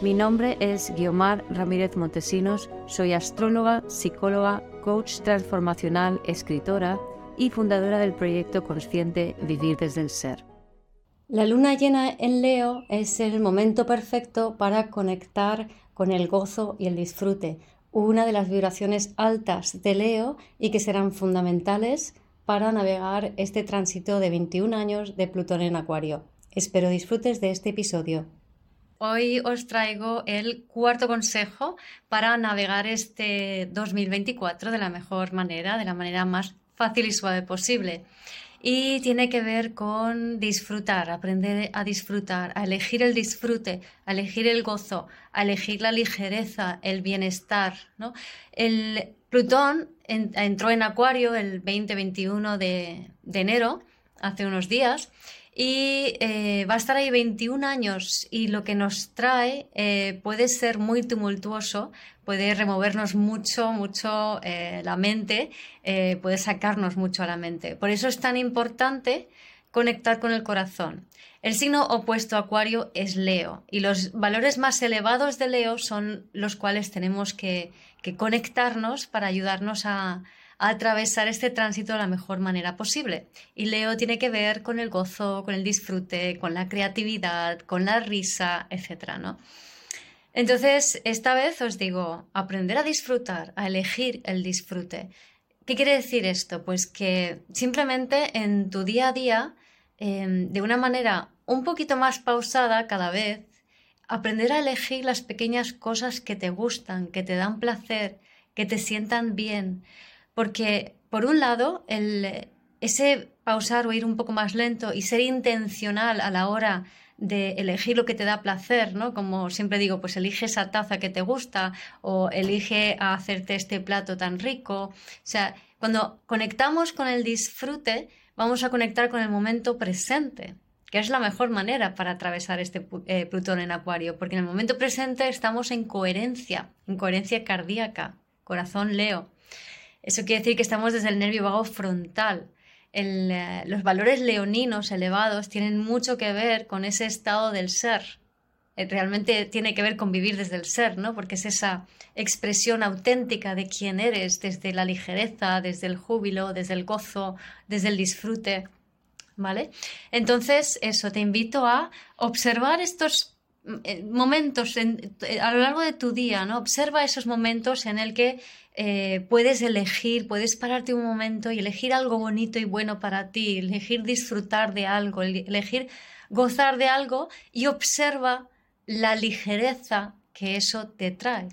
Mi nombre es Guiomar Ramírez Montesinos, soy astróloga, psicóloga, coach transformacional, escritora y fundadora del proyecto consciente Vivir desde el Ser. La luna llena en Leo es el momento perfecto para conectar con el gozo y el disfrute, una de las vibraciones altas de Leo y que serán fundamentales para navegar este tránsito de 21 años de Plutón en Acuario. Espero disfrutes de este episodio. Hoy os traigo el cuarto consejo para navegar este 2024 de la mejor manera, de la manera más fácil y suave posible. Y tiene que ver con disfrutar, aprender a disfrutar, a elegir el disfrute, a elegir el gozo, a elegir la ligereza, el bienestar. ¿no? El Plutón entró en Acuario el 20-21 de, de enero, hace unos días, y eh, va a estar ahí 21 años y lo que nos trae eh, puede ser muy tumultuoso, puede removernos mucho, mucho eh, la mente, puede sacarnos mucho a la mente. Por eso es tan importante conectar con el corazón. El signo opuesto a Acuario es Leo y los valores más elevados de Leo son los cuales tenemos que conectarnos para ayudarnos a, a atravesar este tránsito de la mejor manera posible. Y Leo tiene que ver con el gozo, con el disfrute, con la creatividad, con la risa, etc. ¿no? Entonces, esta vez os digo, aprender a disfrutar, a elegir el disfrute. ¿Qué quiere decir esto? Pues que simplemente en tu día a día, em, de una manera un poquito más pausada cada vez, aprender a elegir las pequeñas cosas que te gustan, que te dan placer, que te sientan bien, porque, por un lado, ese pausar o ir un poco más lento y ser intencional a la hora de elegir lo que te da placer, ¿no? Como siempre digo, pues elige esa taza que te gusta o elige hacerte este plato tan rico. O sea, cuando conectamos con el disfrute, vamos a conectar con el momento presente, que es la mejor manera para atravesar este eh, Plutón en Acuario, porque en el momento presente estamos en coherencia, en coherencia cardíaca, corazón Leo. Eso quiere decir que estamos desde el nervio vago frontal. Eh, los valores leoninos elevados tienen mucho que ver con ese estado del ser. Eh, realmente tiene que ver con vivir desde el ser, ¿no? Porque es esa expresión auténtica de quién eres, desde la ligereza, desde el júbilo, desde el gozo, desde el disfrute. ¿Vale? Entonces, eso, te invito a observar estos eh, momentos a lo largo de tu día, ¿no? Observa esos momentos en el que eh, puedes elegir, puedes pararte un momento y elegir algo bonito y bueno para ti, elegir disfrutar de algo, elegir gozar de algo y observa la ligereza que eso te trae.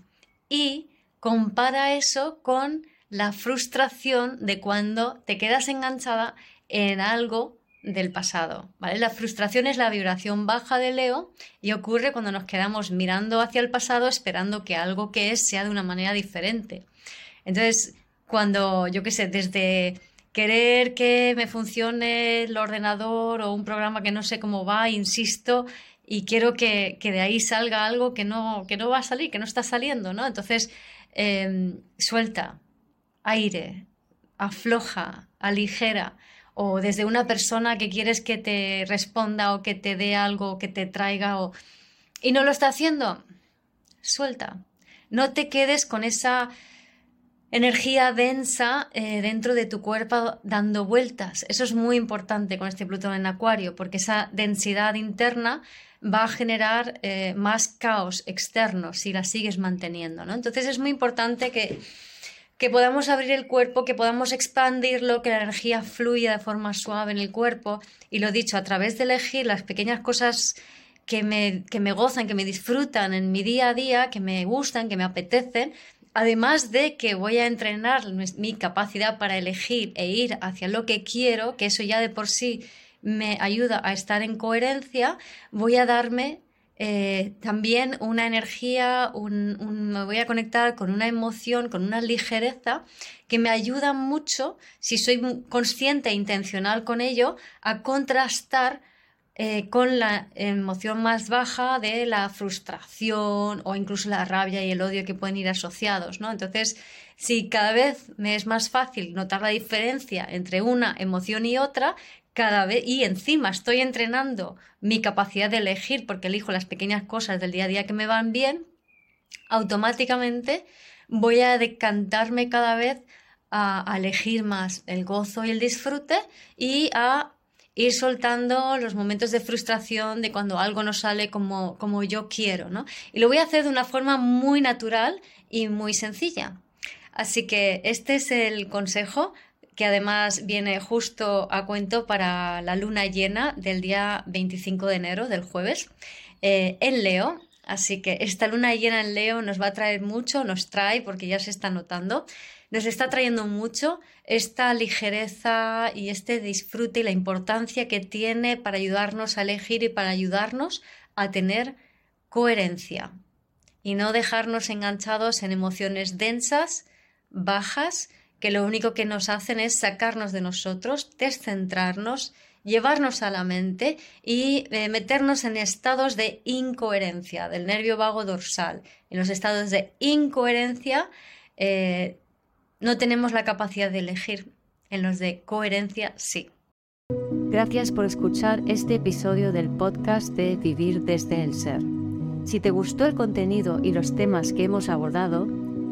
Y compara eso con la frustración de cuando te quedas enganchada en algo del pasado. ¿vale? La frustración es la vibración baja de Leo y ocurre cuando nos quedamos mirando hacia el pasado esperando que algo que es sea de una manera diferente. Entonces, cuando, yo qué sé, desde querer que me funcione el ordenador o un programa que no sé cómo va, insisto, y quiero que, de ahí salga algo que no, que no va a salir, que no está saliendo, ¿no? Entonces, em, suelta, aire, afloja, aligera, o desde una persona que quieres que te responda o que te dé algo, que te traiga, o... y no lo está haciendo, suelta. No te quedes con esa energía densa eh, dentro de tu cuerpo dando vueltas. Eso es muy importante con este Plutón en Acuario, porque esa densidad interna va a generar eh, más caos externo si la sigues manteniendo. ¿no? Entonces es muy importante que, que podamos abrir el cuerpo, que podamos expandirlo, que la energía fluya de forma suave en el cuerpo. Y lo dicho, a través de elegir las pequeñas cosas que me, que me gozan, que me disfrutan en mi día a día, que me gustan, que me apetecen, además de que voy a entrenar mi capacidad para elegir e ir hacia lo que quiero, que eso ya de por sí me ayuda a estar en coherencia, voy a darme eh, también una energía, me voy a conectar con una emoción, con una ligereza que me ayuda mucho, si soy consciente e intencional con ello, a contrastar eh, con la emoción más baja de la frustración o incluso la rabia y el odio que pueden ir asociados, ¿no? Entonces, si cada vez me es más fácil notar la diferencia entre una emoción y otra, cada vez y encima estoy entrenando mi capacidad de elegir porque elijo las pequeñas cosas del día a día que me van bien, automáticamente voy a decantarme cada vez a, elegir más el gozo y el disfrute y a ir soltando los momentos de frustración de cuando algo no sale como, como yo quiero, ¿no? Y lo voy a hacer de una forma muy natural y muy sencilla. Así que este es el consejo que además viene justo a cuento para la luna llena del día 25 de enero, del jueves, eh, en Leo. Así que esta luna llena en Leo nos va a traer mucho, nos trae, porque ya se está notando, nos está trayendo mucho esta ligereza y este disfrute y la importancia que tiene para ayudarnos a elegir y para ayudarnos a tener coherencia y no dejarnos enganchados en emociones densas, bajas, que lo único que nos hacen es sacarnos de nosotros, descentrarnos, llevarnos a la mente y eh, meternos en estados de incoherencia del nervio vago dorsal. En los estados de incoherencia eh, no tenemos la capacidad de elegir, en los de coherencia sí. Gracias por escuchar este episodio del podcast de Vivir desde el Ser. Si te gustó el contenido y los temas que hemos abordado,